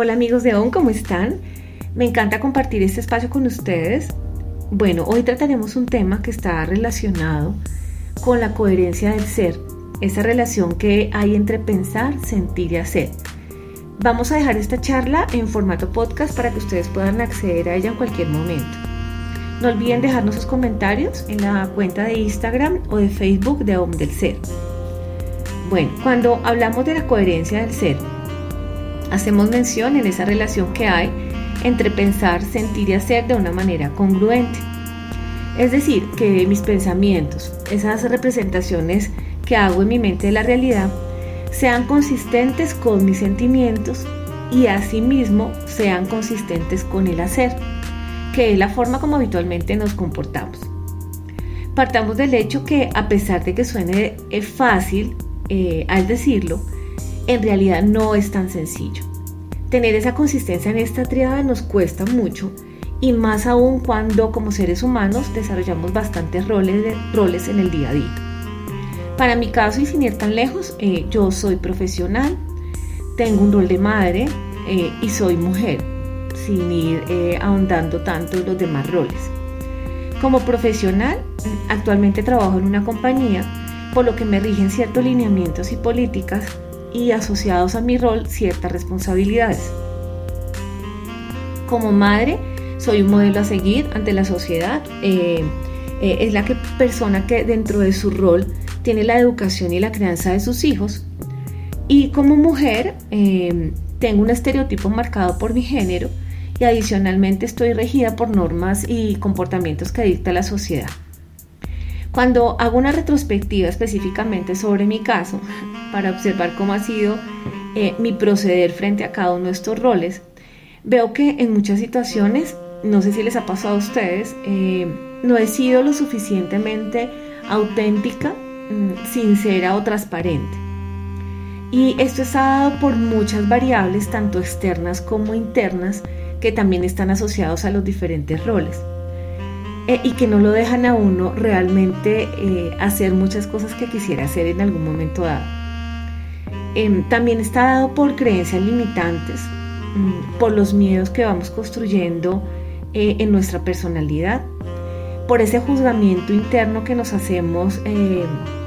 Hola amigos de ON, ¿cómo están? Me encanta compartir este espacio con ustedes. Bueno, hoy trataremos un tema que está relacionado con la coherencia del ser, esa relación que hay entre pensar, sentir y hacer. Vamos a dejar esta charla en formato podcast para que ustedes puedan acceder a ella en cualquier momento. No olviden dejarnos sus comentarios en la cuenta de Instagram o de Facebook de OM del Ser. Bueno, cuando hablamos de la coherencia del ser, hacemos mención en esa relación que hay entre pensar, sentir y hacer de una manera congruente. Es decir, que mis pensamientos, esas representaciones que hago en mi mente de la realidad, sean consistentes con mis sentimientos y asimismo sean consistentes con el hacer, que es la forma como habitualmente nos comportamos. Partamos del hecho que a pesar de que suene fácil eh, al decirlo, en realidad no es tan sencillo. Tener esa consistencia en esta triada nos cuesta mucho y más aún cuando como seres humanos desarrollamos bastantes roles, roles en el día a día. Para mi caso y sin ir tan lejos, eh, yo soy profesional, tengo un rol de madre eh, y soy mujer, sin ir ahondando tanto en los demás roles. Como profesional, actualmente trabajo en una compañía por lo que me rigen ciertos lineamientos y políticas y asociados a mi rol ciertas responsabilidades. Como madre, soy un modelo a seguir ante la sociedad. Eh, eh, es la que, persona que dentro de su rol tiene la educación y la crianza de sus hijos. Y como mujer, eh, tengo un estereotipo marcado por mi género y adicionalmente estoy regida por normas y comportamientos que dicta la sociedad. Cuando hago una retrospectiva específicamente sobre mi caso, para observar cómo ha sido eh, mi proceder frente a cada uno de estos roles, veo que en muchas situaciones, no sé si les ha pasado a ustedes, eh, no he sido lo suficientemente auténtica, mm, sincera o transparente. Y esto está dado por muchas variables, tanto externas como internas, que también están asociados a los diferentes roles. Eh, y que no lo dejan a uno realmente eh, hacer muchas cosas que quisiera hacer en algún momento dado. Em, también está dado por creencias limitantes, mm, por los miedos que vamos construyendo eh, en nuestra personalidad, por ese juzgamiento interno que nos hacemos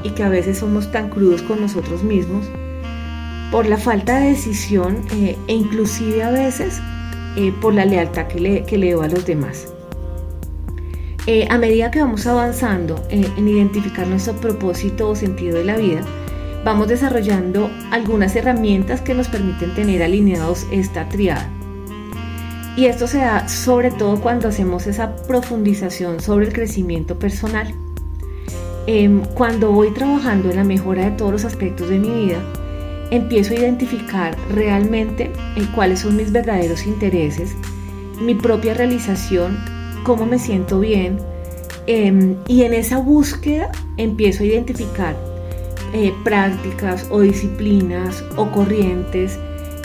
y que a veces somos tan crudos con nosotros mismos, por la falta de decisión e inclusive a veces por la lealtad que le, que le doy a los demás. Eh, a medida que vamos avanzando eh, en identificar nuestro propósito o sentido de la vida, vamos desarrollando algunas herramientas que nos permiten tener alineados esta triada. Y esto se da sobre todo cuando hacemos esa profundización sobre el crecimiento personal. Em, cuando voy trabajando en la mejora de todos los aspectos de mi vida, empiezo a identificar realmente eh, cuáles son mis verdaderos intereses, mi propia realización cómo me siento bien. Em, y en esa búsqueda empiezo a identificar eh, prácticas o disciplinas o corrientes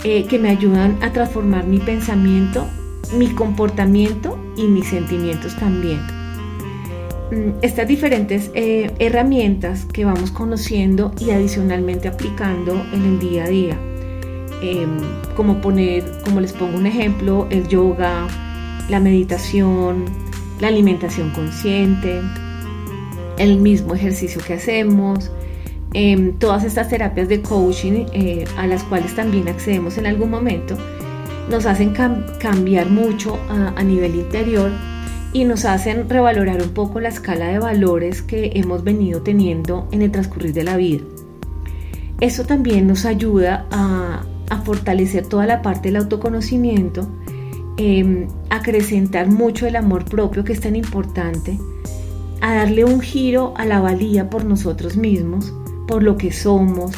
eh, que me ayudan a transformar mi pensamiento, mi comportamiento y mis sentimientos también. Mm, estas diferentes eh, herramientas que vamos conociendo y adicionalmente aplicando en el día a día, em, como poner, como les pongo un ejemplo, el yoga, la meditación, la alimentación consciente, el mismo ejercicio que hacemos, em, todas estas terapias de coaching eh, a las cuales también accedemos en algún momento, nos hacen cambiar mucho a, nivel interior y nos hacen revalorar un poco la escala de valores que hemos venido teniendo en el transcurrir de la vida. Eso también nos ayuda a fortalecer toda la parte del autoconocimiento eh, acrecentar mucho el amor propio que es tan importante, a darle un giro a la valía por nosotros mismos, por lo que somos,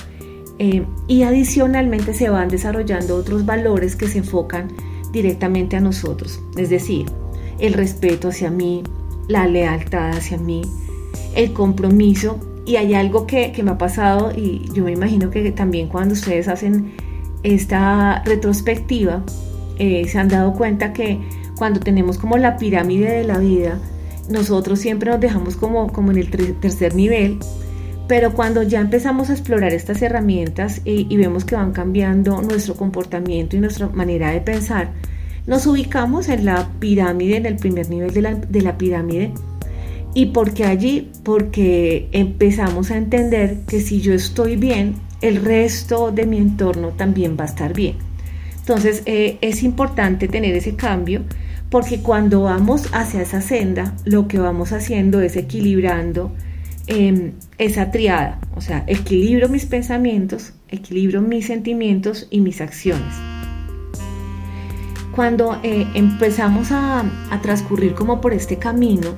em, y adicionalmente se van desarrollando otros valores que se enfocan directamente a nosotros, es decir, el respeto hacia mí, la lealtad hacia mí, el compromiso, y hay algo que, que me ha pasado y yo me imagino que también cuando ustedes hacen esta retrospectiva, eh, se han dado cuenta que cuando tenemos como la pirámide de la vida, nosotros siempre nos dejamos como, como en el tercer nivel, Pero cuando ya empezamos a explorar estas herramientas y, vemos que van cambiando nuestro comportamiento y nuestra manera de pensar, nos ubicamos en la pirámide, en el primer nivel de la, de la pirámide. ¿Y por qué allí? Porque empezamos a entender que si yo estoy bien, el resto de mi entorno también va a estar bien. Entonces eh, es importante tener ese cambio porque cuando vamos hacia esa senda, lo que vamos haciendo es equilibrando Em, esa triada, o sea, equilibro mis pensamientos, equilibro mis sentimientos y mis acciones. Cuando eh, empezamos a, transcurrir como por este camino,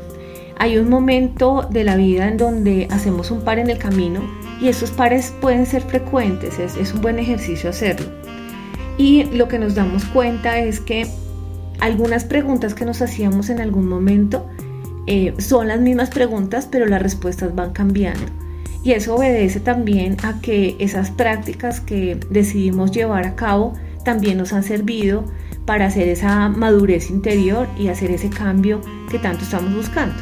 hay un momento de la vida en donde hacemos un par en el camino y esos pares pueden ser frecuentes, es, es un buen ejercicio hacerlo. Y lo que nos damos cuenta es que algunas preguntas que nos hacíamos en algún momento eh, son las mismas preguntas, pero las respuestas van cambiando. Y eso obedece también a que esas prácticas que decidimos llevar a cabo también nos han servido para hacer esa madurez interior y hacer ese cambio que tanto estamos buscando.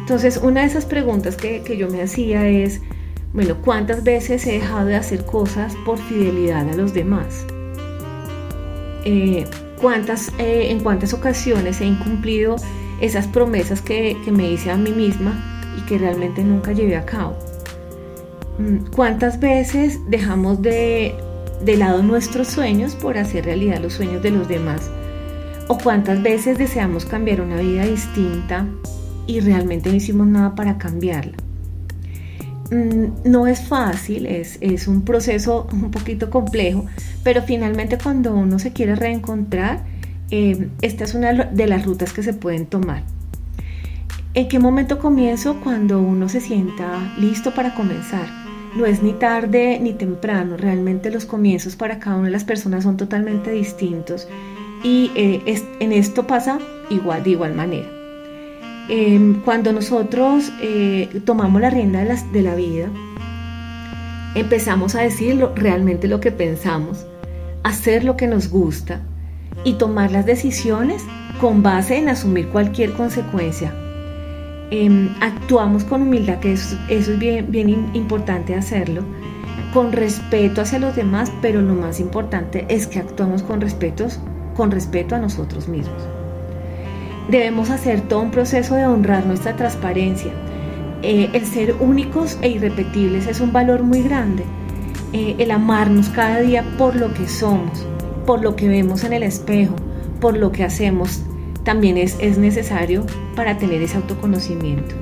Entonces, una de esas preguntas que, yo me hacía es, bueno, ¿cuántas veces he dejado de hacer cosas por fidelidad a los demás? Eh, ¿cuántas, eh, ¿En cuántas ocasiones he incumplido esas promesas que, me hice a mí misma y que realmente nunca llevé a cabo. Mm, ¿Cuántas veces dejamos de, de lado nuestros sueños por hacer realidad los sueños de los demás? ¿O cuántas veces deseamos cambiar una vida distinta y realmente no hicimos nada para cambiarla? Mm, no es fácil, es, es, un proceso un poquito complejo, pero finalmente cuando uno se quiere reencontrar, eh, esta es una de las rutas que se pueden tomar. ¿En qué momento comienzo? Cuando uno se sienta listo para comenzar. No es ni tarde ni temprano, realmente los comienzos para cada una de las personas son totalmente distintos y eh, en esto pasa igual, de igual manera. Em, cuando nosotros eh, tomamos la rienda de, la vida, empezamos a decir realmente lo que pensamos, hacer lo que nos gusta, y tomar las decisiones con base en asumir cualquier consecuencia. Em, actuamos con humildad, que eso, es bien, bien importante hacerlo, con respeto hacia los demás, pero lo más importante es que actuamos con, respetos, con respeto a nosotros mismos. Debemos hacer todo un proceso de honrar nuestra transparencia. Eh, el ser únicos e irrepetibles es un valor muy grande. Eh, el amarnos cada día por lo que somos, por lo que vemos en el espejo, por lo que hacemos, también es, es necesario para tener ese autoconocimiento.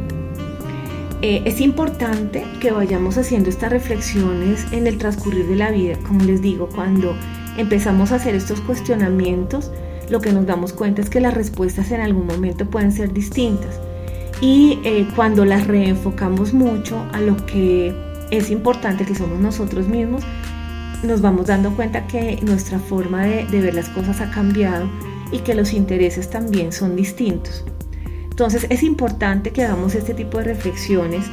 Eh, es importante que vayamos haciendo estas reflexiones en el transcurrir de la vida. Como les digo, cuando empezamos a hacer estos cuestionamientos, lo que nos damos cuenta es que las respuestas en algún momento pueden ser distintas. Y eh, cuando las reenfocamos mucho a lo que es importante que somos nosotros mismos, nos vamos dando cuenta que nuestra forma de, ver las cosas ha cambiado y que los intereses también son distintos. Entonces es importante que hagamos este tipo de reflexiones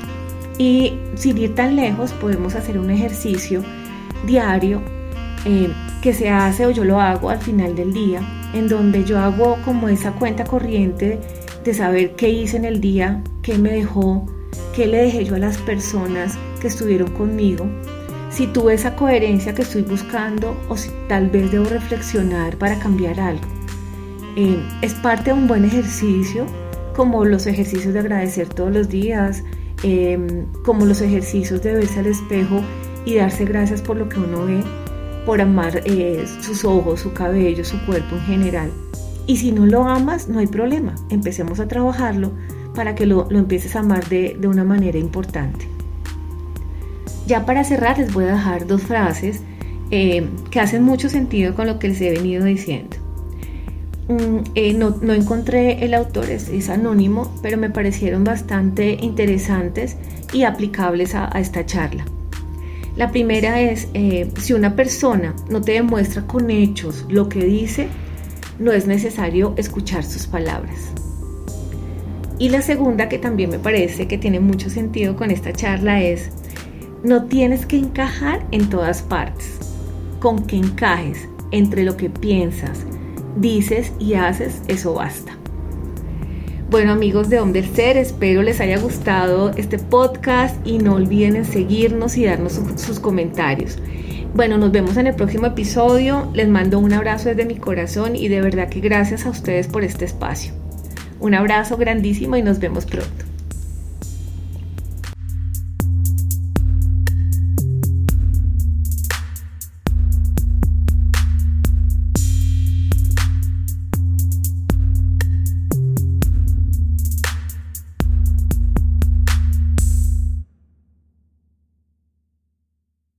y sin ir tan lejos podemos hacer un ejercicio diario eh, que se hace o yo lo hago al final del día, en donde yo hago como esa cuenta corriente de saber qué hice en el día, qué me dejó, qué le dejé yo a las personas que estuvieron conmigo si tuve esa coherencia que estoy buscando o si tal vez debo reflexionar para cambiar algo. Eh, es parte de un buen ejercicio, como los ejercicios de agradecer todos los días, em, como los ejercicios de verse al espejo y darse gracias por lo que uno ve, por amar eh, sus ojos, su cabello, su cuerpo en general. Y si no lo amas, no hay problema. Empecemos a trabajarlo para que lo, empieces a amar de una manera importante. Ya para cerrar les voy a dejar dos frases eh, que hacen mucho sentido con lo que les he venido diciendo. Eh, no, encontré el autor, es, anónimo, pero me parecieron bastante interesantes y aplicables a, esta charla. La primera es, eh, si una persona no te demuestra con hechos lo que dice, no es necesario escuchar sus palabras. Y la segunda, que también me parece que tiene mucho sentido con esta charla, es, no tienes que encajar en todas partes. Con que encajes entre lo que piensas, dices y haces, eso basta. Bueno amigos de Hombre Ser, espero les haya gustado este podcast y no olviden en seguirnos y darnos sus comentarios. Bueno, nos vemos en el próximo episodio. Les mando un abrazo desde mi corazón y de verdad que gracias a ustedes por este espacio. Un abrazo grandísimo y nos vemos pronto.